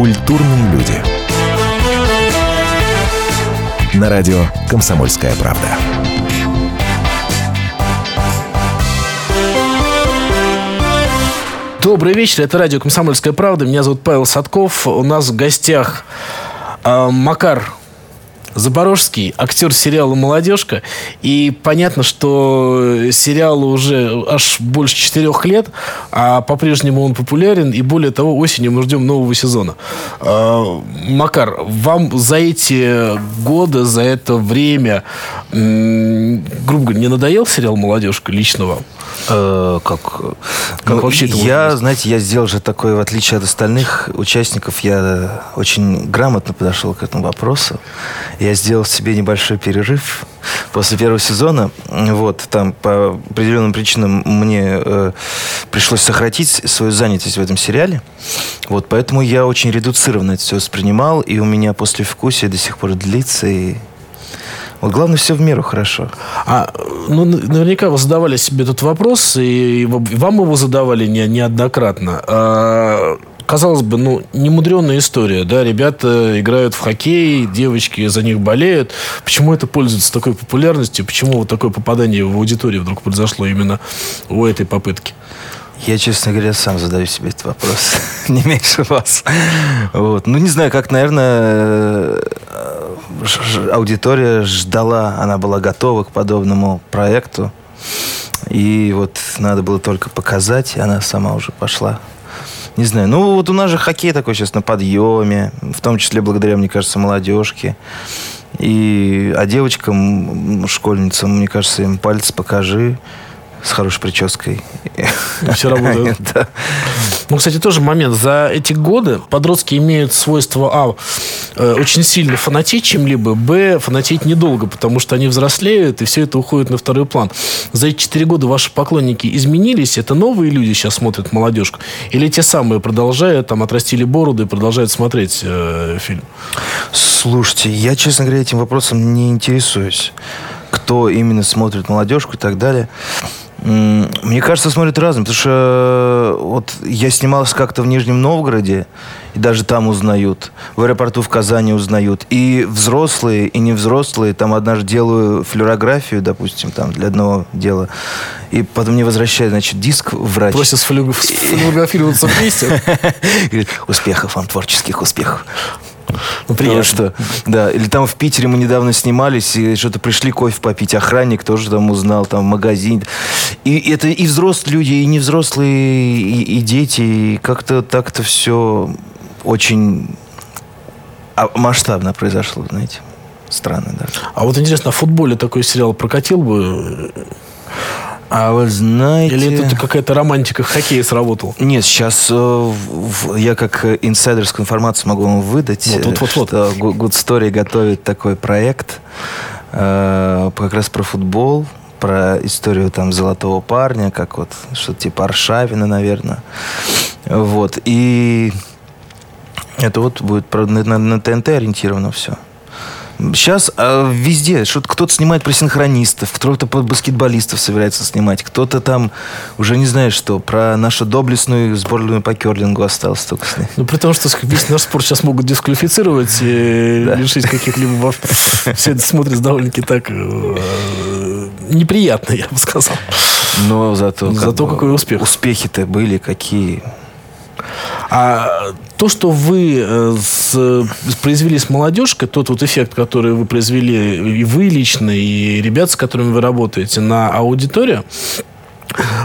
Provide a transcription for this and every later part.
Культурные люди. На радио «Комсомольская правда». Добрый вечер, это радио «Комсомольская правда». Меня зовут Павел Садков. У нас в гостях э, Макар Запорожский, актер сериала «Молодежка». И понятно, что сериалу уже аж больше четырех лет, а по-прежнему он популярен. И более того, осенью мы ждем нового сезона. А, Макар, вам за эти годы, за это время, грубо говоря, не надоел сериал «Молодежка» лично вам? Э, как? Как ну, вообще это Я, знаете, я сделал же такое, в отличие от остальных участников, я очень грамотно подошел к этому вопросу. Я сделал себе небольшой перерыв после первого сезона. Вот, там по определенным причинам мне э, пришлось сократить свою занятость в этом сериале. Вот, поэтому я очень редуцированно это все воспринимал, и у меня после вкусия до сих пор длится, и вот главное, все в меру хорошо. А, ну, наверняка вы задавали себе этот вопрос, и вам его задавали не, неоднократно. А, казалось бы, ну, немудренная история, да, ребята играют в хоккей, девочки за них болеют. Почему это пользуется такой популярностью? Почему вот такое попадание в аудиторию вдруг произошло именно у этой попытки? Я, честно говоря, сам задаю себе этот вопрос. не меньше вас. Вот. Ну, не знаю, как, наверное, аудитория ждала, она была готова к подобному проекту. И вот надо было только показать, и она сама уже пошла. Не знаю. Ну, вот у нас же хоккей такой сейчас на подъеме, в том числе благодаря, мне кажется, молодежке. И, а девочкам, школьницам, мне кажется, им палец покажи с хорошей прической. Все работает. да. Ну, кстати, тоже момент. За эти годы подростки имеют свойство, а, э, очень сильно фанатеть чем-либо, б, фанатеть недолго, потому что они взрослеют, и все это уходит на второй план. За эти четыре года ваши поклонники изменились? Это новые люди сейчас смотрят молодежку? Или те самые продолжают, там, отрастили бороду и продолжают смотреть э, фильм? Слушайте, я, честно говоря, этим вопросом не интересуюсь. Кто именно смотрит молодежку и так далее. Мне кажется, смотрят разным, потому что э, вот я снимался как-то в Нижнем Новгороде, и даже там узнают. В аэропорту в Казани узнают. И взрослые, и невзрослые. Там однажды делаю флюорографию, допустим, там для одного дела. И потом мне возвращают, значит, диск врач. Просят сфлюорографироваться вместе. Говорит, успехов вам, творческих успехов. Ну, приятно. что, да, или там в Питере мы недавно снимались, и что-то пришли кофе попить, охранник тоже там узнал, там магазин. И это и взрослые люди, и невзрослые, и, и дети, и как-то так-то все очень а, масштабно произошло, знаете. Странно, да. А вот интересно, а в футболе такой сериал прокатил бы? А вы знаете... Или это какая-то романтика хоккея сработала? Нет, сейчас э, я как инсайдерскую информацию могу вам выдать, вот, вот, вот, вот. Good Story готовит такой проект э, как раз про футбол, про историю там золотого парня, как вот что-то типа Аршавина, наверное. Вот. И это вот будет на, на, на ТНТ ориентировано все. Сейчас э, везде, что кто-то снимает про синхронистов, кто-то про баскетболистов собирается снимать, кто-то там уже не знает что, про нашу доблестную сборную по керлингу осталось только снять. Ну, при том, что весь наш спорт сейчас могут дисквалифицировать и да. лишить каких-либо... Все это смотрится довольно-таки так э, неприятно, я бы сказал. Но зато... Зато какой успех. Успехи-то были какие. А то, что вы э, с, произвели с молодежкой, тот вот эффект, который вы произвели и вы лично, и ребят, с которыми вы работаете на аудиторию,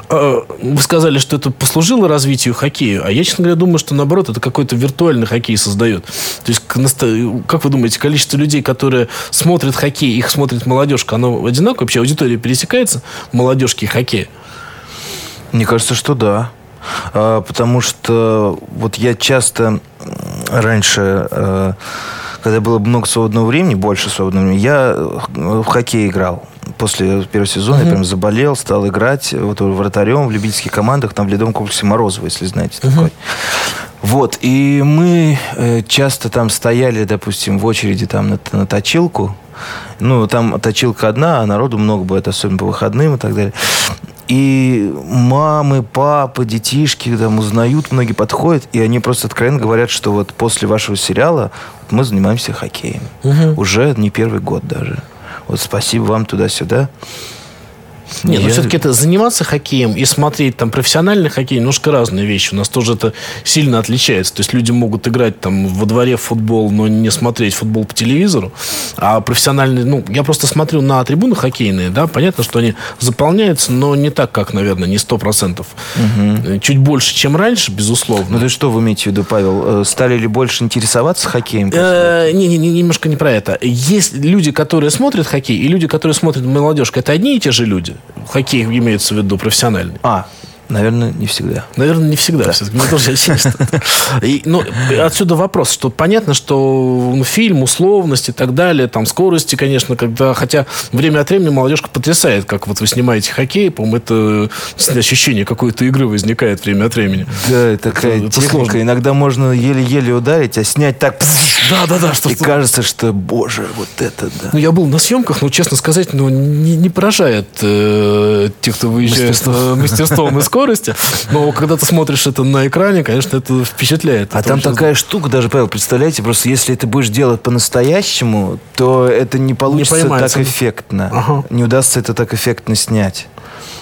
э, вы сказали, что это послужило развитию хоккея, а я, честно говоря, думаю, что наоборот, это какой-то виртуальный хоккей создает. То есть, как вы думаете, количество людей, которые смотрят хоккей, их смотрит молодежка, оно одинаково? Вообще аудитория пересекается молодежки и хоккея? Мне кажется, что да. А, потому что вот я часто раньше, э, когда было много свободного времени, больше свободного времени, я э, в хоккей играл. После первого сезона uh-huh. я прям заболел, стал играть вот вратарем в любительских командах, там в ледовом комплексе Морозово, если знаете uh-huh. такой. Вот, и мы э, часто там стояли, допустим, в очереди там на, на точилку. Ну, там точилка одна, а народу много будет, особенно по выходным и так далее. И мамы, папы, детишки там узнают, многие подходят, и они просто откровенно говорят, что вот после вашего сериала мы занимаемся хоккеем. Угу. Уже не первый год даже. Вот спасибо вам туда-сюда. Нет, ну, я... но все-таки это заниматься хоккеем и смотреть там профессиональный хоккей немножко разные вещи. У нас тоже это сильно отличается. То есть люди могут играть там во дворе в футбол, но не смотреть футбол по телевизору. А профессиональный, ну, я просто смотрю на трибуны хоккейные, да, понятно, что они заполняются, но не так, как, наверное, не сто процентов. Угу. Чуть больше, чем раньше, безусловно. Ну, то что вы имеете в виду, Павел? Э, стали ли больше интересоваться хоккеем? Э, не, не, немножко не про это. Есть люди, которые смотрят хоккей, и люди, которые смотрят молодежку. Это одни и те же люди хоккей имеется в виду профессиональный. А, Наверное, не всегда. Наверное, не всегда. Мне тоже и, ну, Отсюда вопрос, что понятно, что ну, фильм, условность и так далее, там скорости, конечно, когда, хотя время от времени молодежка потрясает, как вот вы снимаете хоккей, по-моему, это ощущение какой-то игры возникает время от времени. Да, такая это, техника. Сложно. Иногда можно еле-еле ударить, а снять так... Да, да, да. Что, и кажется, что, боже, вот это да. Ну, я был на съемках, но, честно сказать, ну, не, не поражает э, тех, кто выезжает мастерством, мастерством из скорости. Но когда ты смотришь это на экране, конечно, это впечатляет. А это там такая штука, даже, Павел, представляете, просто если ты будешь делать по-настоящему, то это не получится не так эффектно. Ага. Не удастся это так эффектно снять.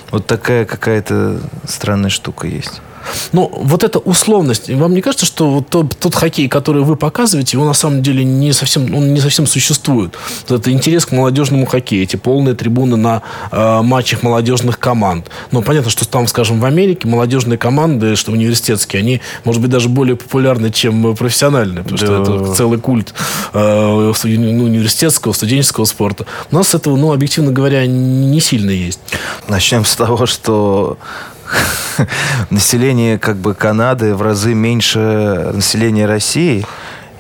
Вот такая какая-то странная штука есть. Ну, вот эта условность, вам не кажется, что вот тот, тот хоккей, который вы показываете, его на самом деле не совсем, он не совсем существует. Это интерес к молодежному хоккею, эти полные трибуны на э, матчах молодежных команд. Но понятно, что там, скажем, в Америке молодежные команды, что университетские, они, может быть, даже более популярны, чем профессиональные, потому да. что это целый культ э, ну, университетского, студенческого спорта. У нас этого, ну, объективно говоря, не сильно есть. Начнем с того, что население как бы Канады в разы меньше населения России,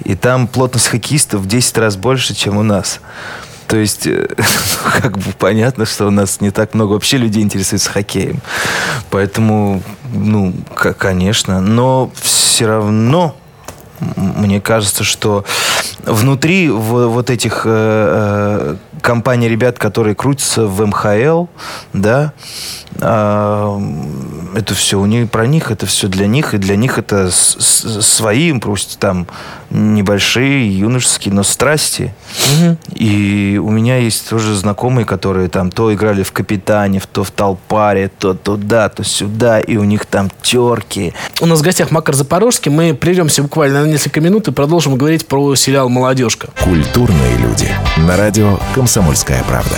и там плотность хоккеистов в 10 раз больше, чем у нас. То есть, э, как бы понятно, что у нас не так много вообще людей интересуется хоккеем. Поэтому, ну, конечно. Но все равно мне кажется, что внутри вот этих э, э, компаний ребят, которые крутятся в МХЛ, да, а, это все у них про них, это все для них, и для них это свои, пусть там небольшие, юношеские, но страсти. Угу. И у меня есть тоже знакомые, которые там то играли в Капитане, то в Толпаре, то туда, то сюда, и у них там терки. У нас в гостях Макар Запорожский. Мы прервемся буквально на несколько минут и продолжим говорить про сериал «Молодежка». Культурные люди. На радио «Комсомольская правда».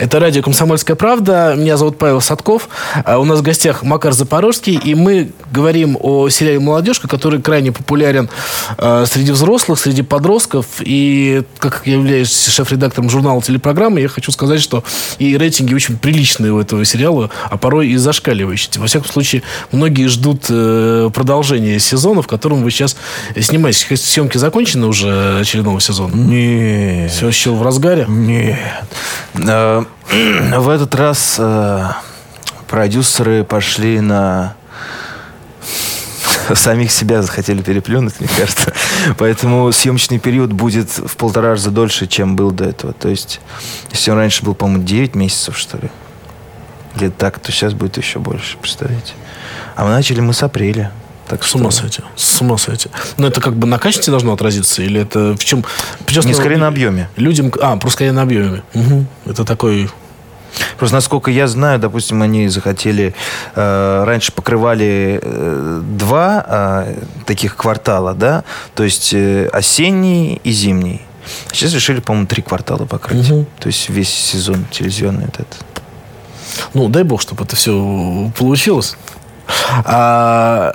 Это радио «Комсомольская правда». Меня зовут Павел Садков. А у нас в гостях Макар Запорожский. И мы говорим о сериале «Молодежка», который крайне популярен а, среди взрослых, среди подростков. И как я являюсь шеф-редактором журнала телепрограммы, я хочу сказать, что и рейтинги очень приличные у этого сериала, а порой и зашкаливающие. Во всяком случае, многие ждут э, продолжения сезона, в котором вы сейчас снимаетесь. Съемки закончены уже очередного сезона? Нет. Все еще в разгаре? Нет. В этот раз э, продюсеры пошли на самих себя захотели переплюнуть, мне кажется. Поэтому съемочный период будет в полтора раза дольше, чем был до этого. То есть, если он раньше был, по-моему, 9 месяцев, что ли, или так, то сейчас будет еще больше, представляете. А мы начали мы с апреля. Так с ума сойти. С ума сойти. Но это как бы на качестве должно отразиться? Или это в чем? Причем, Не, скорее на объеме. Людям... А, просто скорее на объеме. Угу. Это такой Просто насколько я знаю, допустим, они захотели э, раньше покрывали э, два э, таких квартала, да, то есть э, осенний и зимний. Сейчас решили, по-моему, три квартала покрыть. Угу. То есть весь сезон телевизионный этот. Ну, дай бог, чтобы это все получилось. А,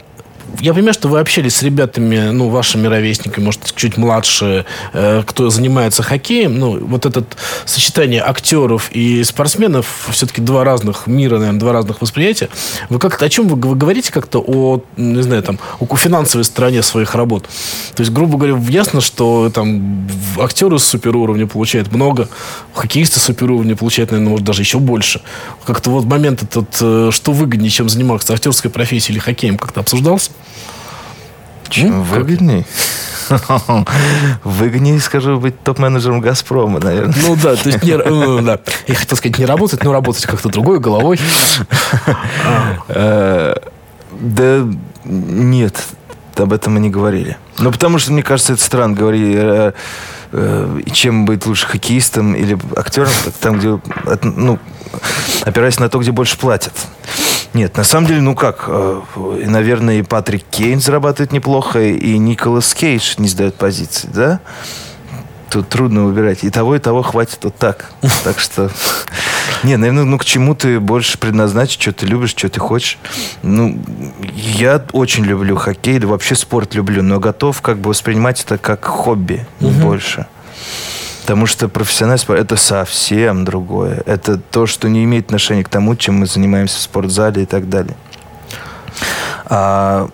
я понимаю, что вы общались с ребятами, ну, вашими ровесниками, может, чуть младше, э, кто занимается хоккеем. Ну, вот это сочетание актеров и спортсменов, все-таки два разных мира, наверное, два разных восприятия. Вы как-то, о чем вы, вы говорите как-то о, не знаю, там, о финансовой стороне своих работ? То есть, грубо говоря, ясно, что там актеры супер уровня получают много, хоккеисты супер уровня получают, наверное, может, даже еще больше. Как-то вот момент этот, э, что выгоднее, чем заниматься актерской профессией или хоккеем, как-то обсуждался? Чем выгодней? Выгоднее, скажу, быть топ-менеджером «Газпрома», наверное. Ну да, то есть, не, ну, да. я хотел сказать, не работать, но работать как-то другой головой. Э, да нет, об этом мы не говорили. Ну, потому что, мне кажется, это странно говорить, э, э, чем быть лучше хоккеистом или актером, там, где, ну, опираясь на то, где больше платят. Нет, на самом деле, ну как, э, наверное, и Патрик Кейн зарабатывает неплохо, и Николас Кейдж не сдает позиции, да? Тут трудно выбирать. И того, и того хватит вот так. Так что... Не, наверное, ну к чему ты больше предназначен, что ты любишь, что ты хочешь. Ну, я очень люблю хоккей, да вообще спорт люблю, но готов как бы воспринимать это как хобби угу. больше. Потому что профессиональный спорт – это совсем другое. Это то, что не имеет отношения к тому, чем мы занимаемся в спортзале и так далее. А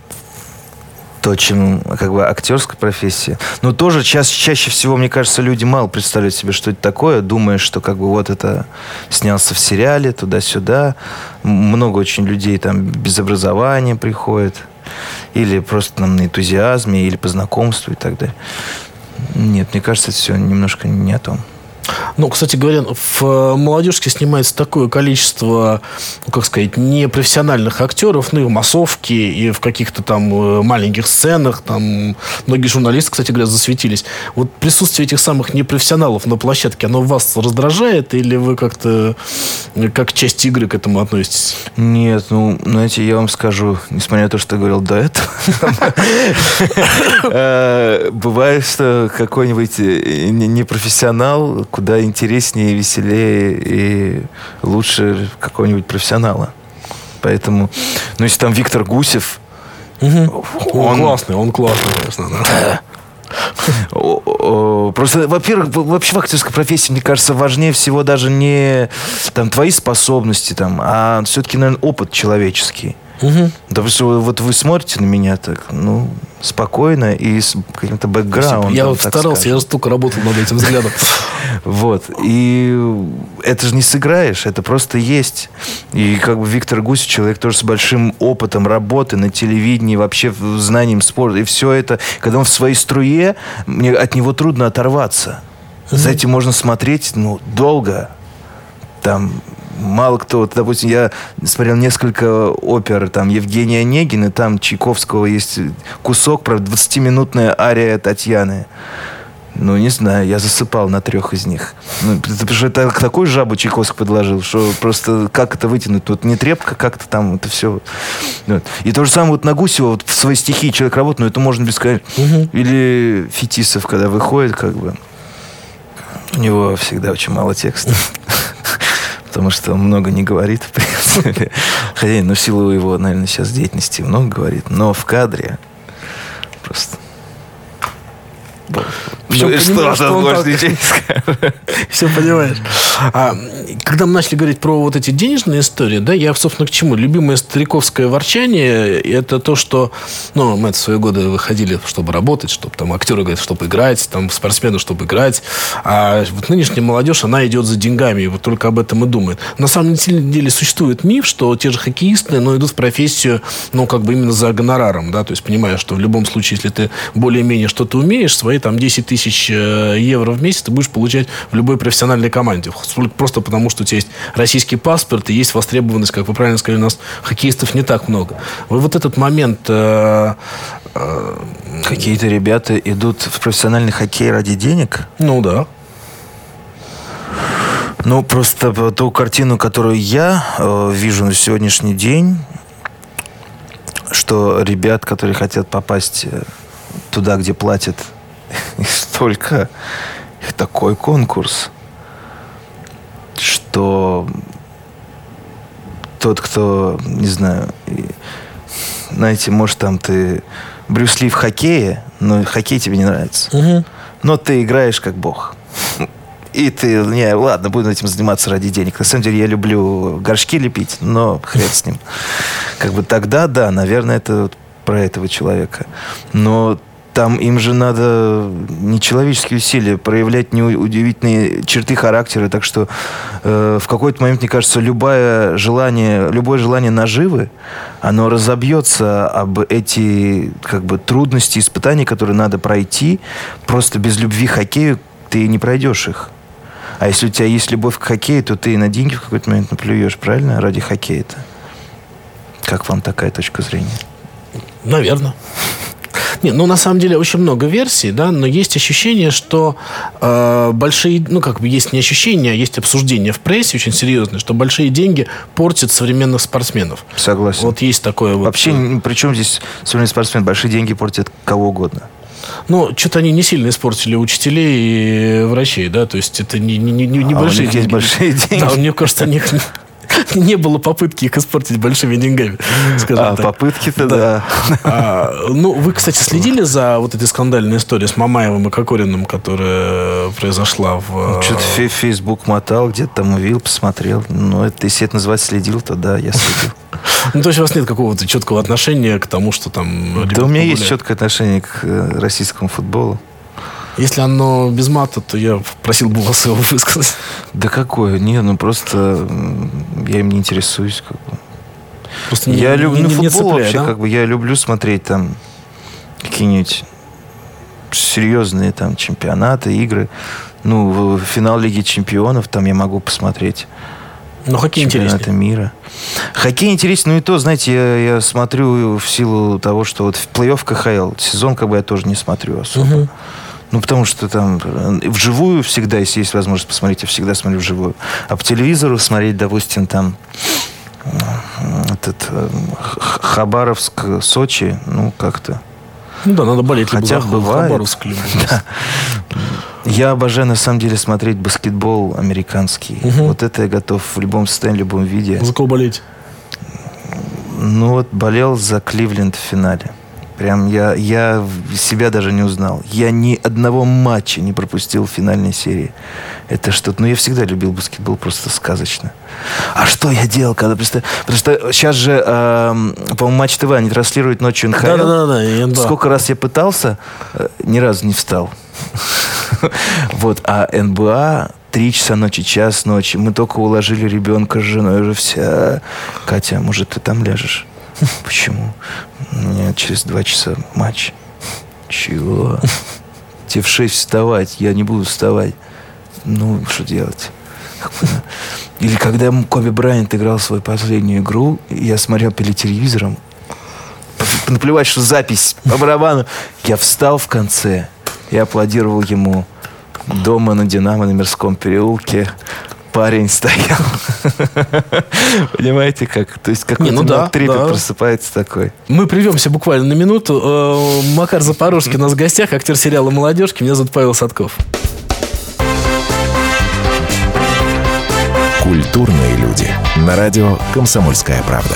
то, чем как бы актерская профессия. Но тоже ча- чаще всего, мне кажется, люди мало представляют себе, что это такое, думая, что как бы вот это снялся в сериале, туда-сюда. Много очень людей там без образования приходят. Или просто там на энтузиазме, или по знакомству и так далее. Нет, мне кажется, все немножко не о том. Ну, кстати говоря, в э, молодежке снимается такое количество, ну, как сказать, непрофессиональных актеров, ну, и в массовке, и в каких-то там э, маленьких сценах, там многие журналисты, кстати говоря, засветились. Вот присутствие этих самых непрофессионалов на площадке, оно вас раздражает, или вы как-то э, как часть игры к этому относитесь? Нет, ну, знаете, я вам скажу, несмотря на то, что я говорил до этого, бывает, что какой-нибудь непрофессионал куда интереснее, веселее и лучше какого-нибудь профессионала. Поэтому, ну, если там Виктор Гусев, угу. он, он классный, он классный, конечно. Да. Просто, во-первых, вообще в актерской профессии, мне кажется, важнее всего даже не там, твои способности, там, а все-таки, наверное, опыт человеческий. Угу. Допустим, вот вы смотрите на меня так, ну, спокойно и с каким-то бэкграундом. Я вот старался, скажем. я столько работал над этим взглядом. Вот. И это же не сыграешь, это просто есть. И как бы Виктор Гусев, человек тоже с большим опытом работы на телевидении, вообще знанием спорта. И все это, когда он в своей струе, мне от него трудно оторваться. За этим можно смотреть, ну, долго. Там мало кто, вот, допустим, я смотрел несколько опер, там, Евгения Онегина, там Чайковского есть кусок, правда, 20-минутная ария Татьяны. Ну, не знаю, я засыпал на трех из них. Ну, потому что это такой жабу Чайковский подложил, что просто как это вытянуть? Тут не трепка, как-то там это все. Вот. И то же самое вот на Гусева, вот в своей стихии человек работает, но это можно бесконечно. Угу. Или Фетисов, когда выходит, как бы, у него всегда очень мало текста потому что он много не говорит, в принципе. Хотя, ну, в силу его, наверное, сейчас деятельности много говорит, но в кадре просто все ну, понимаешь, что, что он так... Все понимаешь. А, когда мы начали говорить про вот эти денежные истории, да, я, собственно, к чему? Любимое стариковское ворчание – это то, что, ну, мы это в свои годы выходили, чтобы работать, чтобы там актеры говорят, чтобы играть, там спортсмены, чтобы играть. А вот нынешняя молодежь, она идет за деньгами, и вот только об этом и думает. На самом деле существует миф, что те же хоккеисты, но идут в профессию, ну, как бы именно за гонораром, да, то есть понимая, что в любом случае, если ты более-менее что-то умеешь, свои там 10 тысяч э, евро в месяц ты будешь получать в любой профессиональной команде. Просто потому, что у тебя есть российский паспорт и есть востребованность, как вы правильно сказали, у нас хоккеистов не так много. Вы вот этот момент... Э, э, Какие-то ребята идут в профессиональный хоккей ради денег? Ну да. Ну, просто ту картину, которую я э, вижу на сегодняшний день, что ребят, которые хотят попасть туда, где платят столько, их такой конкурс, что тот, кто, не знаю, знаете, может, там ты Брюс Ли в хоккее, но хоккей тебе не нравится. Угу. Но ты играешь как бог. И ты, не, ладно, буду этим заниматься ради денег. На самом деле я люблю горшки лепить, но хрен с ним. Как бы тогда, да, наверное, это вот про этого человека. Но там им же надо нечеловеческие усилия, проявлять неудивительные черты характера. Так что э, в какой-то момент, мне кажется, любое желание, любое желание наживы, оно разобьется об эти как бы, трудности, испытания, которые надо пройти. Просто без любви к хоккею ты не пройдешь их. А если у тебя есть любовь к хоккею, то ты на деньги в какой-то момент наплюешь, правильно? Ради хоккея-то. Как вам такая точка зрения? Наверное. Не, ну на самом деле очень много версий, да, но есть ощущение, что э, большие, ну как бы есть не ощущение, а есть обсуждение в прессе очень серьезное, что большие деньги портят современных спортсменов. Согласен. Вот есть такое вот. Вообще, э, причем здесь современный спортсмен, большие деньги портят кого угодно. Ну, что-то они не сильно испортили учителей и врачей, да, то есть это не, не, не, не а большие у них деньги. есть большие деньги. Да, мне кажется, у них не было попытки их испортить большими деньгами, скажем а, так. Попытки-то да. да. А, ну, вы, кстати, следили за вот этой скандальной историей с Мамаевым и Кокориным, которая произошла в... Ну, что-то Facebook мотал, где-то там увидел, посмотрел. Ну, это, если это называть следил, то да, я следил. Ну, то есть у вас нет какого-то четкого отношения к тому, что там... Да у меня есть четкое отношение к э, российскому футболу. Если оно без мата, то я просил бы вас его высказать. Да какое? Не, ну просто я им не интересуюсь. Как бы. Просто я не, люблю не, футбол не цепляя, вообще, да? как бы я люблю смотреть там какие-нибудь серьезные там чемпионаты, игры. Ну, финал Лиги Чемпионов там я могу посмотреть. Но хоккей интереснее. мира. Хоккей интересен, ну и то, знаете, я, я смотрю в силу того, что вот в плей-офф КХЛ сезон как бы я тоже не смотрю особо. Угу. Ну, потому что там э, вживую всегда, если есть возможность посмотреть, я всегда смотрю вживую. А по телевизору смотреть, допустим, там э, этот э, Хабаровск, Сочи, ну, как-то. Ну да, надо болеть Хотя либо бывает. Хабаровск, либо да. Я обожаю, на самом деле, смотреть баскетбол американский. Угу. Вот это я готов в любом состоянии, в любом виде. За кого болеть? Ну вот болел за Кливленд в финале. Прям я, я себя даже не узнал. Я ни одного матча не пропустил в финальной серии. Это что-то... Ну, я всегда любил баскетбол просто сказочно. А что я делал, когда... Просто, потому что сейчас же, э, по-моему, Матч ТВ они транслируют ночью НХЛ. Да-да-да. Сколько раз я пытался, э, ни разу не встал. Вот. А НБА три часа ночи, час ночи. Мы только уложили ребенка с женой уже вся. Катя, может, ты там ляжешь? Почему? Нет, через два часа матч. Чего? Тебе в шесть вставать, я не буду вставать. Ну, что делать? Или когда Коби Брайант играл свою последнюю игру, я смотрел перед телевизором, наплевать, что запись по барабану, я встал в конце и аплодировал ему дома на Динамо на Мирском переулке парень стоял. Понимаете, как? То есть какой-то ну, да, трепет да. просыпается такой. Мы прервемся буквально на минуту. Э, Макар Запорожский у нас в гостях, актер сериала «Молодежки». Меня зовут Павел Садков. Культурные люди. На радио «Комсомольская правда».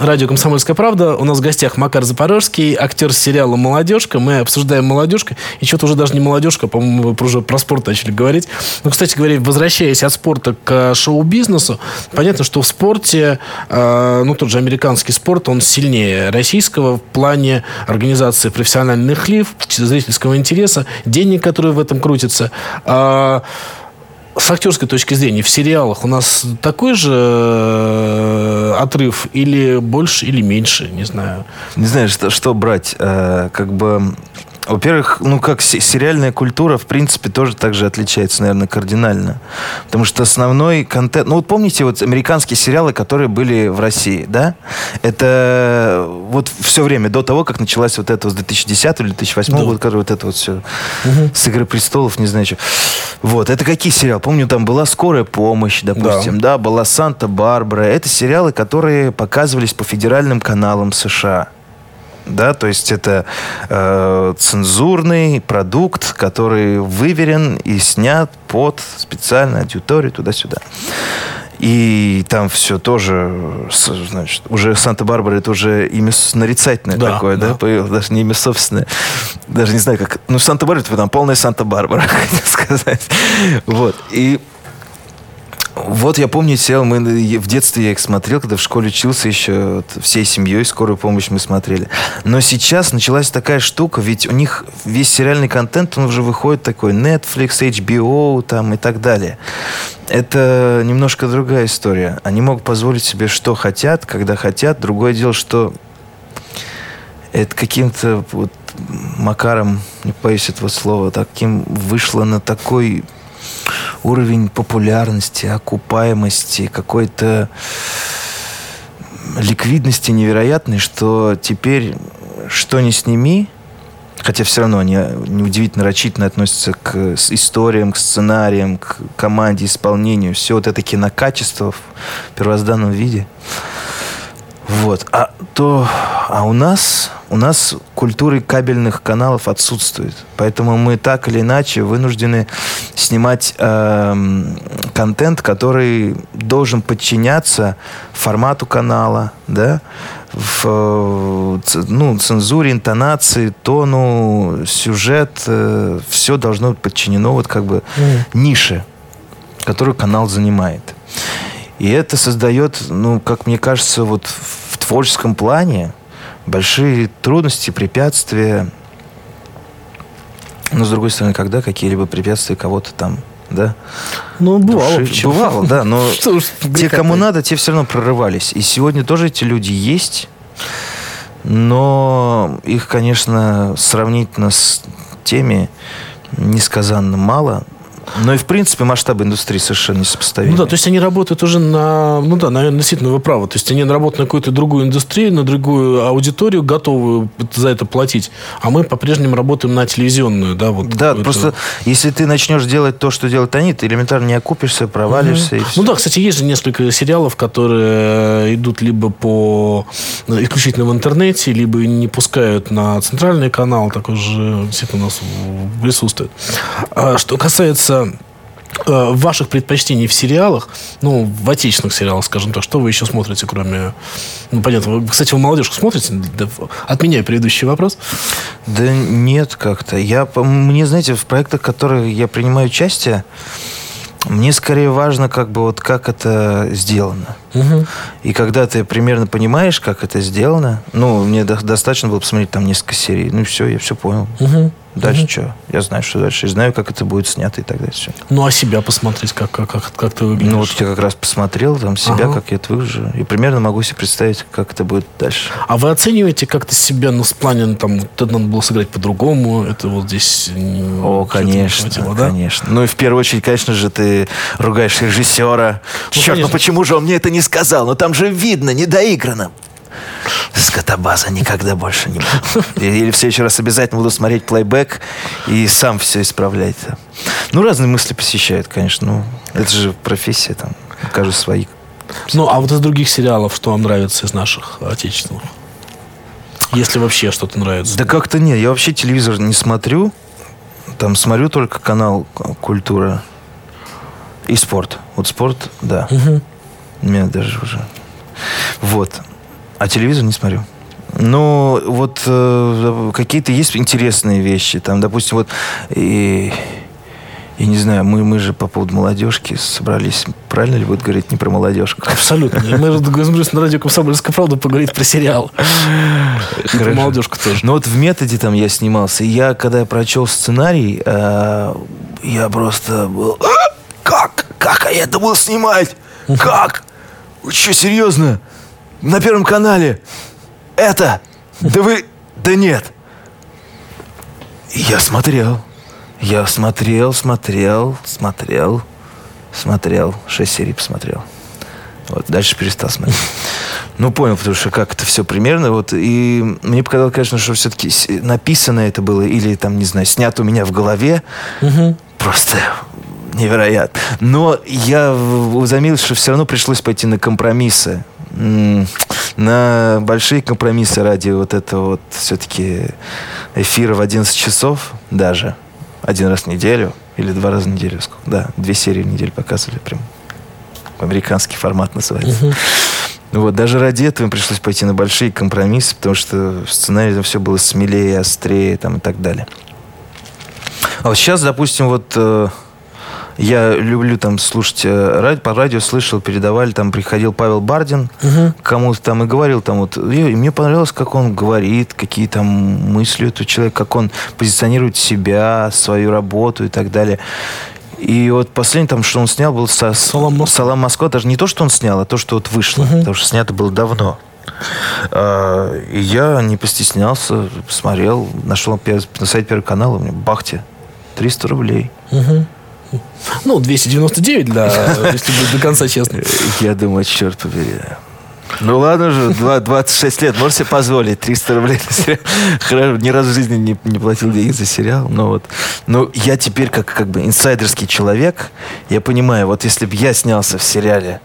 Радио «Комсомольская правда». У нас в гостях Макар Запорожский, актер сериала «Молодежка». Мы обсуждаем «Молодежка». И что-то уже даже не «Молодежка», по-моему, уже про спорт начали говорить. Ну, кстати говоря, возвращаясь от спорта к шоу-бизнесу, понятно, что в спорте, э, ну, тот же американский спорт, он сильнее российского в плане организации профессиональных лив, зрительского интереса, денег, которые в этом крутятся. А, с актерской точки зрения в сериалах у нас такой же э, отрыв или больше, или меньше, не знаю. Не знаю, что, что брать. Э, как бы во-первых, ну как сериальная культура, в принципе, тоже так же отличается, наверное, кардинально. Потому что основной контент... Ну вот помните вот американские сериалы, которые были в России, да? Это вот все время до того, как началась вот это с 2010 или 2008 да. года, который вот это вот все угу. с «Игры престолов», не знаю что. Вот, это какие сериалы? Помню, там была «Скорая помощь», допустим, да, да была «Санта-Барбара». Это сериалы, которые показывались по федеральным каналам США да, то есть это э, цензурный продукт, который выверен и снят под специальную аудиторию туда-сюда. И там все тоже, значит, уже Санта-Барбара это уже имя нарицательное да, такое, да, да появилось, даже не имя собственное. Даже не знаю, как... Ну, Санта-Барбара, это там полная Санта-Барбара, хотел сказать. Вот. И вот я помню сериал, мы в детстве я их смотрел, когда в школе учился еще вот, всей семьей, скорую помощь мы смотрели. Но сейчас началась такая штука, ведь у них весь сериальный контент, он уже выходит такой Netflix, HBO там и так далее. Это немножко другая история. Они могут позволить себе, что хотят, когда хотят. Другое дело, что это каким-то вот макаром, не боюсь этого слова, таким вышло на такой уровень популярности, окупаемости, какой-то ликвидности невероятной, что теперь что ни сними, хотя все равно они неудивительно рачительно относятся к историям, к сценариям, к команде, исполнению, все вот это кинокачество в первозданном виде – вот. А, то, а у нас у нас культуры кабельных каналов отсутствует. Поэтому мы так или иначе вынуждены снимать э, контент, который должен подчиняться формату канала, да, в, ну, цензуре, интонации, тону, сюжет, э, все должно быть подчинено вот как бы mm. нише, которую канал занимает. И это создает, ну, как мне кажется, вот в творческом плане большие трудности, препятствия. Но, с другой стороны, когда какие-либо препятствия кого-то там да? Ну, бывало. Души, бывало, да, но те, кому надо, те все равно прорывались. И сегодня тоже эти люди есть, но их, конечно, сравнительно с теми несказанно мало. Но и, в принципе, масштабы индустрии совершенно несопоставимы. Ну да, то есть они работают уже на... Ну да, наверное, действительно, вы правы. То есть они работают на какую-то другую индустрию, на другую аудиторию, готовы за это платить. А мы по-прежнему работаем на телевизионную, да? Вот да, просто если ты начнешь делать то, что делают они, ты элементарно не окупишься, провалишься угу. Ну да, кстати, есть же несколько сериалов, которые идут либо по исключительно в интернете, либо не пускают на центральный канал, такой же действительно у нас присутствует. А что касается Э, ваших предпочтений в сериалах, ну, в отечественных сериалах, скажем так, что вы еще смотрите, кроме... Ну, понятно, вы, кстати, вы молодежку смотрите? Отменяю предыдущий вопрос. Да нет как-то. Я, мне, знаете, в проектах, в которых я принимаю участие, мне скорее важно, как бы вот как это сделано. Угу. И когда ты примерно понимаешь, как это сделано, ну, мне до- достаточно было посмотреть там несколько серий. Ну, все, я все понял. Угу. Дальше угу. что? Я знаю, что дальше. И знаю, как это будет снято и так далее. Все. Ну, а себя посмотреть, как, как, как, как ты выглядишь? Ну, вот я как раз посмотрел там себя, ага. как я это выгляжу. И примерно могу себе представить, как это будет дальше. А вы оцениваете как-то себя, ну, с плане, ну, там, это надо было сыграть по-другому, это вот здесь... О, конечно, хватило, да? конечно. Ну, и в первую очередь, конечно же, ты ругаешь режиссера. Ну, Черт, ну конечно. ну почему же он мне это не сказал? Ну, там же видно, недоиграно. Скотобаза никогда больше не буду. Или в следующий раз обязательно буду смотреть плейбэк и сам все исправлять. Ну, разные мысли посещают, конечно. Ну, это же профессия, там, каждый свои. Ну, а вот из других сериалов, что вам нравится из наших отечественных? Если вообще что-то нравится. Да как-то нет. Я вообще телевизор не смотрю. Там смотрю только канал «Культура» и спорт. Вот спорт, да. Угу. Меня даже уже... Вот. А телевизор не смотрю. Ну, вот э, какие-то есть интересные вещи. Там, допустим, вот и я не знаю, мы, мы же по поводу молодежки собрались. Правильно ли будет говорить не про молодежку? Абсолютно. Мы же договорились на радио «Комсомольская правда» поговорить про сериал. И про молодежку тоже. Ну вот в «Методе» там я снимался. И я, когда я прочел сценарий, э, я просто был... «А? Как? Как я это был снимать? Как? Вы что, серьезно? На Первом канале? Это? Да вы... Да нет. Я смотрел. Я смотрел, смотрел, смотрел, смотрел. Шесть серий посмотрел. Вот, дальше перестал смотреть. Ну, понял, потому что как это все примерно. Вот, и мне показалось, конечно, что все-таки написано это было, или там, не знаю, снято у меня в голове. Угу. Просто невероятно. Но я заметил, что все равно пришлось пойти на компромиссы. На большие компромиссы ради вот этого вот все-таки эфира в 11 часов даже один раз в неделю или два раза в неделю. Сколько? Да, две серии в неделю показывали. Прям американский формат называется. Uh-huh. Вот, даже ради этого им пришлось пойти на большие компромиссы, потому что в сценарии там все было смелее, острее там, и так далее. А вот сейчас, допустим, вот э, я люблю там слушать э, радио, по радио слышал, передавали, там приходил Павел Бардин, угу. кому-то там и говорил там вот, и мне понравилось, как он говорит, какие там мысли у человека, как он позиционирует себя, свою работу и так далее. И вот последний там, что он снял, был со Салам Москва. Салам Москва. Даже не то, что он снял, а то, что вот вышло. Угу. Потому что снято было давно. А, и я не постеснялся, смотрел, нашел на сайте Первого канала, у меня бахте, 300 рублей. Угу. Ну, 299 для, если быть до конца честно. Я думаю, черт побери. Ну ладно же, 26 лет, можете себе позволить 300 рублей на сериал. Хорошо, ни разу в жизни не, не платил деньги за сериал, но вот. Ну, я теперь как, как бы инсайдерский человек, я понимаю, вот если бы я снялся в сериале,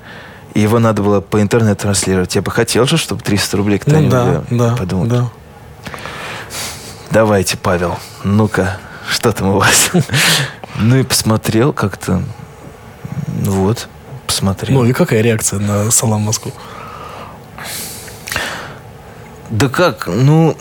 и его надо было по интернету транслировать, я бы хотел же, чтобы 300 рублей кто-нибудь ну, да, да, подумал. Да. Давайте, Павел, ну-ка, что там у вас? Ну и посмотрел как-то. Вот, посмотрел. Ну и какая реакция на Салам Москву? Да как, ну...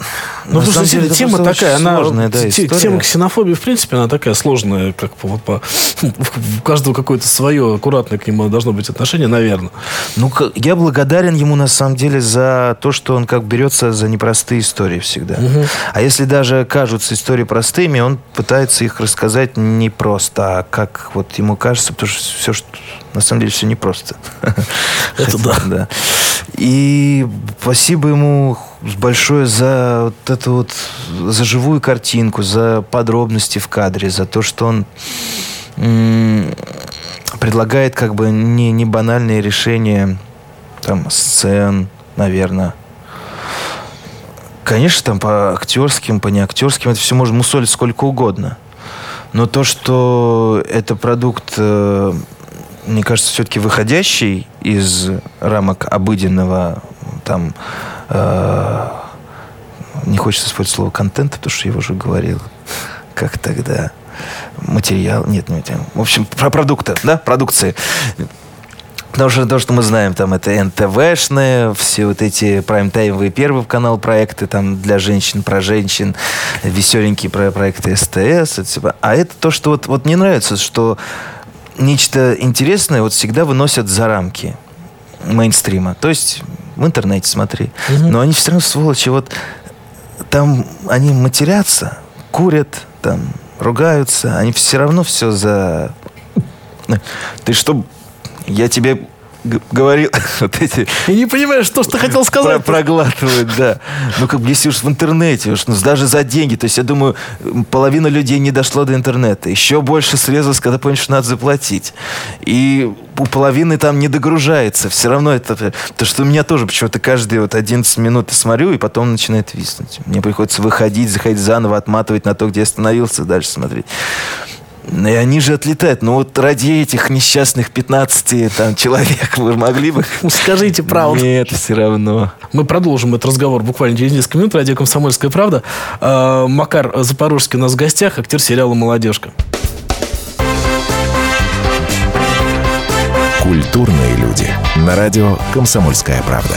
Ну, потому что деле, тема такая, она... Сложная, да, история. Тема ксенофобии, в принципе, она такая сложная, как вот по... У каждого какое-то свое, аккуратное к нему должно быть отношение, наверное. Ну, я благодарен ему, на самом деле, за то, что он как берется за непростые истории всегда. Угу. А если даже кажутся истории простыми, он пытается их рассказать не просто, а как вот ему кажется, потому что все, что на самом деле все непросто. Это да. да. И спасибо ему большое за вот эту вот, за живую картинку, за подробности в кадре, за то, что он предлагает как бы не, не банальные решения там сцен, наверное. Конечно, там по актерским, по неактерским, это все можно мусолить сколько угодно. Но то, что это продукт э, мне кажется, все-таки выходящий из рамок обыденного, там, э, не хочется использовать слово контента, потому что я уже говорил, как тогда, материал, нет, нет, в общем, про продукты, да, продукции. Потому что то, что мы знаем, там это НТВшные, все вот эти прайм-таймовые первый канал проекты там для женщин, про женщин, веселенькие про проекты СТС. Это, а это то, что вот, вот мне нравится, что нечто интересное вот всегда выносят за рамки мейнстрима. То есть в интернете смотри. Угу. Но они все равно, сволочи, вот там они матерятся, курят, там ругаются, они все равно все за... Ты что, я тебе говорил вот эти... И не понимаешь, что, что хотел сказать. Про проглатывают, да. Ну, как бы, если уж в интернете, уж, ну, даже за деньги. То есть, я думаю, половина людей не дошло до интернета. Еще больше срезалось, когда поняли, что надо заплатить. И у половины там не догружается. Все равно это... То, что у меня тоже почему-то каждые вот 11 минут я смотрю, и потом начинает виснуть. Мне приходится выходить, заходить заново, отматывать на то, где я остановился, дальше смотреть. И они же отлетают. Ну вот ради этих несчастных 15 там, человек вы могли бы... Скажите правду. Нет, все равно. Мы продолжим этот разговор буквально через несколько минут. Радио «Комсомольская правда». А, Макар Запорожский у нас в гостях, актер сериала «Молодежка». Культурные люди. На радио «Комсомольская правда».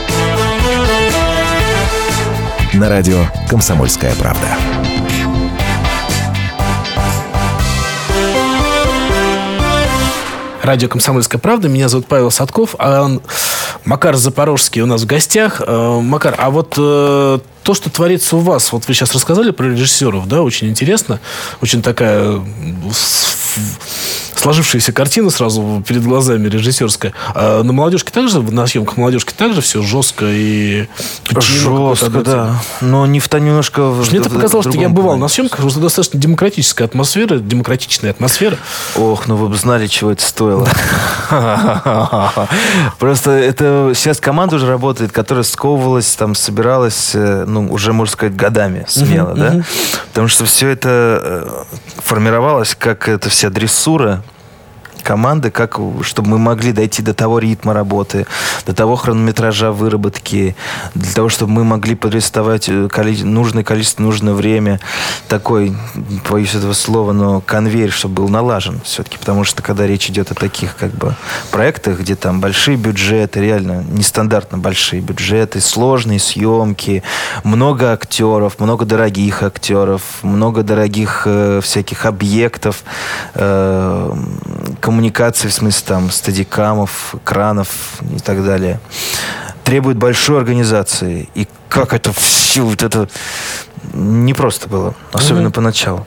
На радио «Комсомольская правда». Радио «Комсомольская правда». Меня зовут Павел Садков, а Макар Запорожский у нас в гостях. Э, Макар, а вот э, то, что творится у вас, вот вы сейчас рассказали про режиссеров, да, очень интересно, очень такая сложившаяся картина сразу перед глазами режиссерская. А на молодежке также, на съемках молодежки также все жестко и Жестко, да. Но не в то немножко... Мне это показалось, что я бывал на съемках, что достаточно демократическая атмосфера, демократичная атмосфера. Ох, ну вы бы знали, чего это стоило. Просто это сейчас команда уже работает, которая сковывалась, там, собиралась, э, ну, уже, можно сказать, годами смело, да? Потому что все это э, формировалось, как это вся дрессура, команды, как, чтобы мы могли дойти до того ритма работы, до того хронометража выработки, для того, чтобы мы могли подрисовать э, коли- нужное количество, нужное время. Такой, боюсь этого слова, но конвейер, чтобы был налажен все-таки. Потому что когда речь идет о таких как бы проектах, где там большие бюджеты, реально нестандартно большие бюджеты, сложные съемки, много актеров, много дорогих актеров, много дорогих э, всяких объектов, э, коммуникации, в смысле там стадикамов, экранов и так далее, требует большой организации. И как это все, вот это непросто было, особенно mm-hmm. поначалу.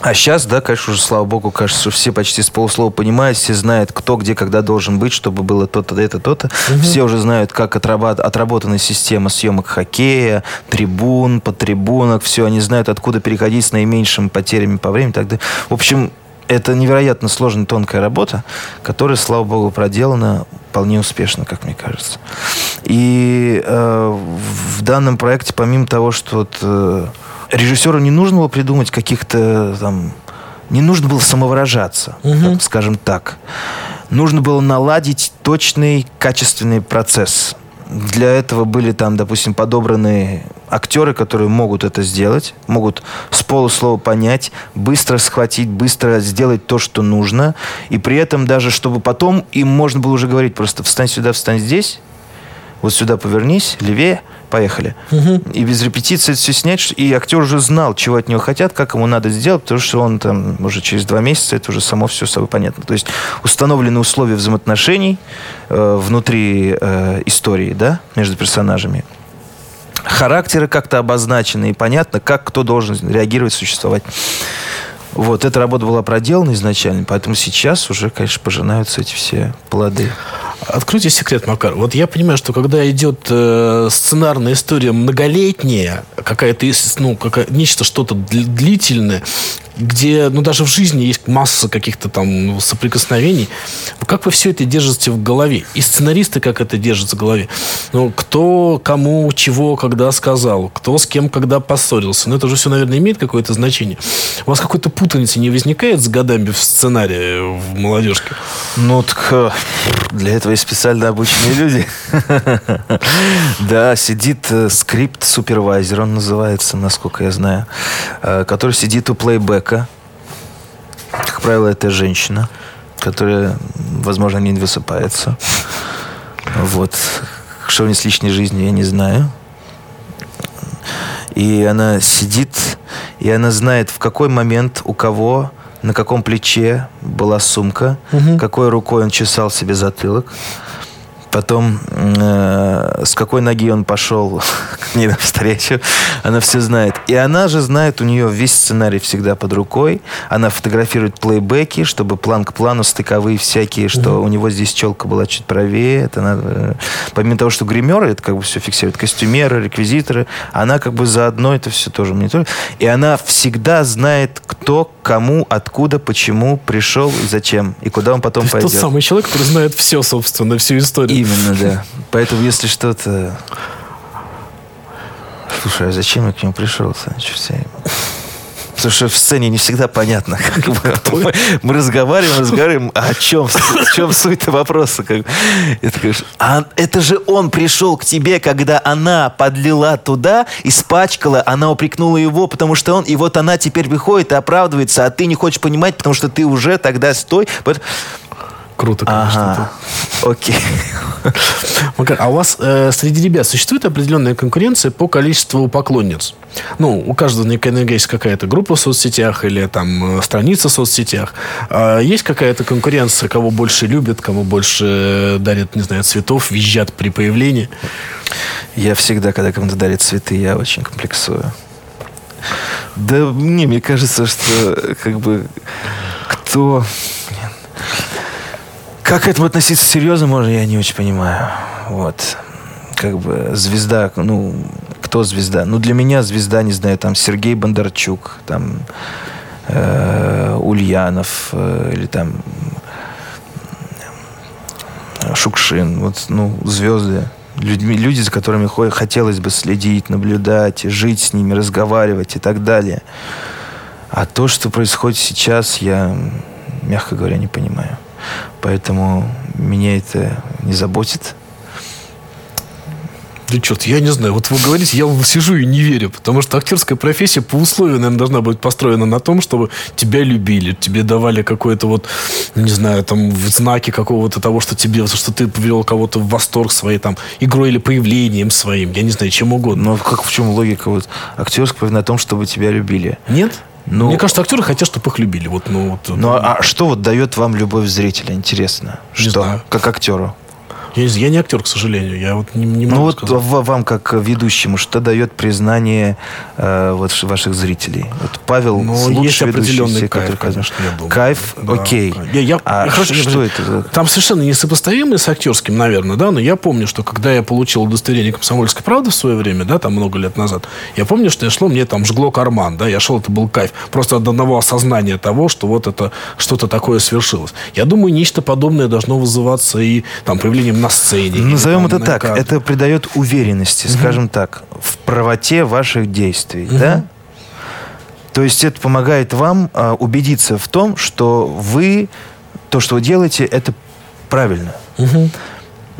А сейчас, да, конечно, уже, слава богу, кажется, все почти с полуслова понимают, все знают, кто где, когда должен быть, чтобы было то-то, это, то-то. Угу. Все уже знают, как отрабат- отработана система съемок хоккея, трибун, подтрибунок, все, они знают, откуда переходить с наименьшими потерями по времени. Так далее. В общем, это невероятно сложная, тонкая работа, которая, слава богу, проделана вполне успешно, как мне кажется. И э, в данном проекте, помимо того, что вот, э, режиссеру не нужно было придумать каких-то там... Не нужно было самовыражаться, угу. скажем так. Нужно было наладить точный, качественный процесс для этого были там, допустим, подобраны актеры, которые могут это сделать, могут с полуслова понять, быстро схватить, быстро сделать то, что нужно. И при этом даже, чтобы потом им можно было уже говорить просто «встань сюда, встань здесь», вот сюда повернись, левее, поехали. Угу. И без репетиции это все снять. И актер уже знал, чего от него хотят, как ему надо сделать, потому что он там уже через два месяца, это уже само все собой понятно. То есть установлены условия взаимоотношений э, внутри э, истории, да, между персонажами. Характеры как-то обозначены, и понятно, как кто должен реагировать, существовать. Вот, эта работа была проделана изначально, поэтому сейчас уже, конечно, пожинаются эти все плоды. Откройте секрет, Макар. Вот я понимаю, что когда идет э, сценарная история многолетняя, какая-то, ну, какая, нечто что-то длительное, где, ну, даже в жизни есть масса каких-то там соприкосновений. Как вы все это держите в голове? И сценаристы как это держат в голове? Ну, кто кому чего когда сказал, кто с кем когда поссорился. Ну, это же все, наверное, имеет какое-то значение. У вас какой-то путаницы не возникает с годами в сценарии в молодежке? Ну, так э, для этого есть специально обученные люди. Да, сидит э, скрипт-супервайзер, он называется, насколько я знаю, э, который сидит у плейбэка человека, как правило, это женщина, которая, возможно, не высыпается. Вот. Что у нее с личной жизнью, я не знаю. И она сидит, и она знает, в какой момент у кого, на каком плече была сумка, угу. какой рукой он чесал себе затылок, потом э, с какой ноги он пошел к ней навстречу, она все знает. И она же знает, у нее весь сценарий всегда под рукой, она фотографирует плейбеки, чтобы план к плану, стыковые всякие, что mm-hmm. у него здесь челка была чуть правее, это надо... Э, помимо того, что гримеры это как бы все фиксируют, костюмеры, реквизиторы, она как бы заодно это все тоже мониторит. И она всегда знает, кто, кому, откуда, почему пришел и зачем, и куда он потом То пойдет. тот самый человек, который знает все, собственно, всю историю. Именно, да. Поэтому, если что-то Слушай, а зачем я к нему пришел-то? Потому что в сцене не всегда понятно. Как бы, мы, мы разговариваем, разговариваем, а о чем, в чем суть вопроса? Как, ты говоришь, а это же он пришел к тебе, когда она подлила туда, испачкала, она упрекнула его, потому что он, и вот она теперь выходит и оправдывается, а ты не хочешь понимать, потому что ты уже тогда стой. Круто, конечно. Ага. Окей. Макар, а у вас э, среди ребят существует определенная конкуренция по количеству поклонниц? Ну, у каждого наверняка есть какая-то группа в соцсетях или там э, страница в соцсетях. А есть какая-то конкуренция, кого больше любят, кому больше дарят, не знаю, цветов, визжат при появлении? Я всегда, когда кому-то дарят цветы, я очень комплексую. Да не, мне кажется, что как бы кто как к этому относиться серьезно можно, я не очень понимаю. Вот. Как бы звезда, ну, кто звезда? Ну, для меня звезда, не знаю, там Сергей Бондарчук, там э, Ульянов э, или там Шукшин. Вот, ну, звезды. Людьми, люди, за которыми хотелось бы следить, наблюдать, жить с ними, разговаривать и так далее. А то, что происходит сейчас, я, мягко говоря, не понимаю. Поэтому меня это не заботит. Да черт, я не знаю. Вот вы говорите, я сижу и не верю, потому что актерская профессия по условию, наверное, должна быть построена на том, чтобы тебя любили, тебе давали какое-то вот, ну, не знаю, там, знаки какого-то того, что тебе, что ты повел кого-то в восторг своей там игрой или появлением своим, я не знаю, чем угодно. Но как в чем логика вот актерская на том, чтобы тебя любили? Нет? Ну, Мне кажется, актеры хотят, чтобы их любили. Вот, ну, вот, ну, а, а что вот дает вам любовь зрителя? Интересно. Не что? Знаю. Как актеру? Я, я не актер, к сожалению. Я вот не, не могу Ну вот сказать. вам, как ведущему, что дает признание э, вот ваших зрителей? Вот Павел ну, лучший есть определенный кайф, конечно, я думаю. Кайф, да, окей. Я, я, а хорошо, что я, это? Там совершенно несопоставимый с актерским, наверное, да, но я помню, что когда я получил удостоверение комсомольской правды в свое время, да, там много лет назад, я помню, что я шло, мне там жгло карман, да, я шел, это был кайф. Просто от одного осознания того, что вот это что-то такое свершилось. Я думаю, нечто подобное должно вызываться и там появлением на сцене. Назовем это так. Как. Это придает уверенности, угу. скажем так, в правоте ваших действий. Угу. Да? То есть это помогает вам а, убедиться в том, что вы, то, что вы делаете, это правильно. Угу.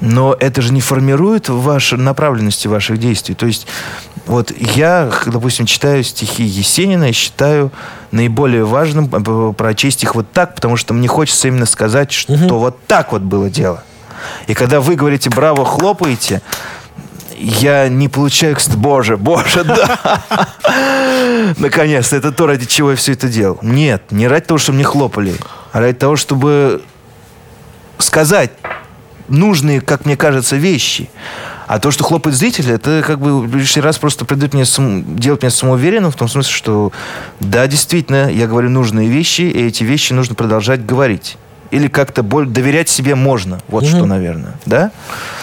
Но это же не формирует ваши направленности ваших действий. То есть вот я, допустим, читаю стихи Есенина и считаю наиболее важным э, прочесть их вот так, потому что мне хочется именно сказать, что угу. вот так вот было дело. И когда вы говорите «браво», хлопаете, я не получаю, боже, боже, да. Наконец-то, это то, ради чего я все это делал. Нет, не ради того, чтобы мне хлопали, а ради того, чтобы сказать нужные, как мне кажется, вещи. А то, что хлопает зритель, это как бы лишний раз просто придает мне сам, делать меня самоуверенным в том смысле, что да, действительно, я говорю нужные вещи, и эти вещи нужно продолжать говорить или как-то более доверять себе можно? Вот угу. что, наверное. Да?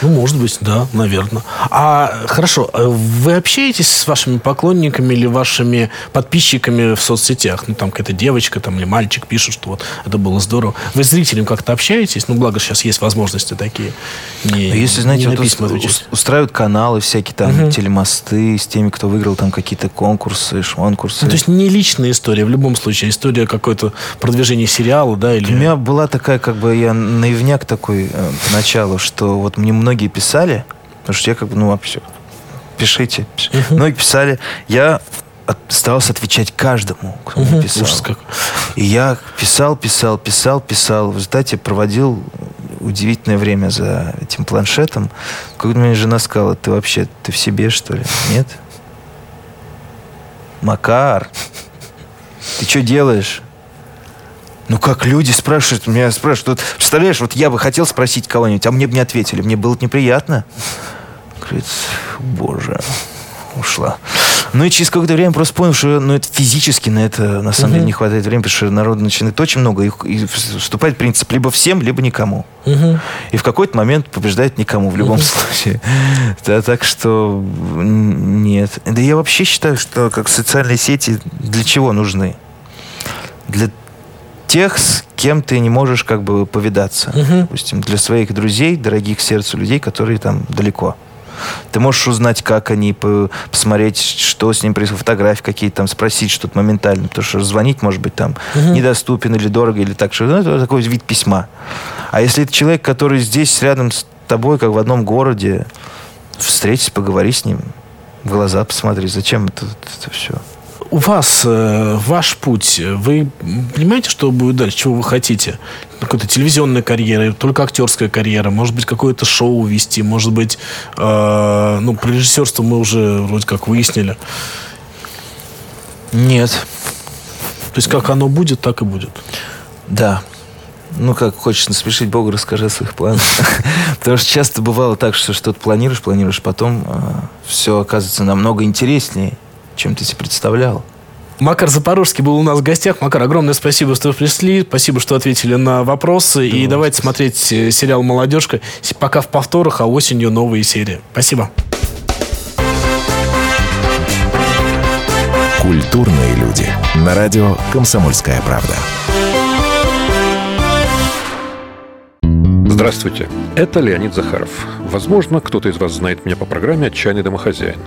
Ну, может быть, да, наверное. А хорошо, э, вы общаетесь с вашими поклонниками или вашими подписчиками в соцсетях? Ну, там какая-то девочка там, или мальчик пишут, что вот это было здорово. Вы с зрителем как-то общаетесь? Ну, благо сейчас есть возможности такие. Не, Если, знаете, не вот устраивают каналы всякие, там, угу. телемосты с теми, кто выиграл там какие-то конкурсы, шмонкурсы. Ну, то есть не личная история, в любом случае, история какой-то продвижения сериала, да? Или... У меня была такая как бы я наивняк такой э, поначалу, что вот мне многие писали, потому что я как бы, ну, вообще, пишите. пишите. Uh-huh. Многие писали, я старался отвечать каждому, кто мне писал. Ужас как. И я писал, писал, писал, писал. В результате проводил удивительное время за этим планшетом. Когда мне жена сказала, ты вообще, ты в себе, что ли? Нет? Макар, ты что делаешь? Ну как люди спрашивают, меня спрашивают, вот, представляешь, вот я бы хотел спросить кого-нибудь, а мне бы не ответили, мне было неприятно. Говорит, боже, ушла. Ну и через какое-то время просто понял, что ну, это физически на это на самом uh-huh. деле не хватает времени, потому что народ начинает очень много, и, и вступает принцип либо всем, либо никому. Uh-huh. И в какой-то момент побеждает никому в любом uh-huh. случае. Да, так что нет. Да я вообще считаю, что как социальные сети для чего нужны? Для тех, с кем ты не можешь как бы повидаться. Угу. Допустим, для своих друзей, дорогих сердцу людей, которые там далеко. Ты можешь узнать, как они, посмотреть, что с ним происходит, фотографии какие-то там, спросить что-то моментально. Потому что звонить, может быть, там угу. недоступен или дорого, или так. Что, ну, это такой вид письма. А если это человек, который здесь рядом с тобой, как в одном городе, встретись, поговори с ним, в глаза посмотри, зачем это, это все? У вас, э, ваш путь, вы понимаете, что будет дальше, чего вы хотите? Какая-то телевизионная карьера, только актерская карьера, может быть, какое-то шоу вести, может быть, э, ну, про режиссерство мы уже вроде как выяснили. Нет. То есть, как оно будет, так и будет. Да. Ну, как хочешь насмешить Бога, расскажи о своих планах. Потому что часто бывало так, что что-то планируешь, планируешь, потом э, все оказывается намного интереснее, чем ты себе представлял. Макар Запорожский был у нас в гостях. Макар, огромное спасибо, что пришли. Спасибо, что ответили на вопросы. Да, и давайте смотреть э, сериал «Молодежка». Пока в повторах, а осенью новые серии. Спасибо. Культурные люди. На радио «Комсомольская правда». Здравствуйте, это Леонид Захаров. Возможно, кто-то из вас знает меня по программе «Отчаянный домохозяин».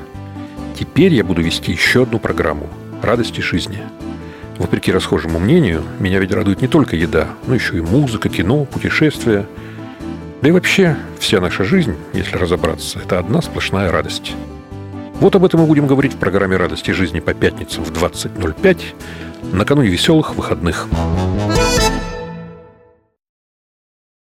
Теперь я буду вести еще одну программу «Радости жизни». Вопреки расхожему мнению, меня ведь радует не только еда, но еще и музыка, кино, путешествия. Да и вообще, вся наша жизнь, если разобраться, это одна сплошная радость. Вот об этом мы будем говорить в программе «Радости жизни» по пятницам в 20.05 накануне веселых выходных. Музыка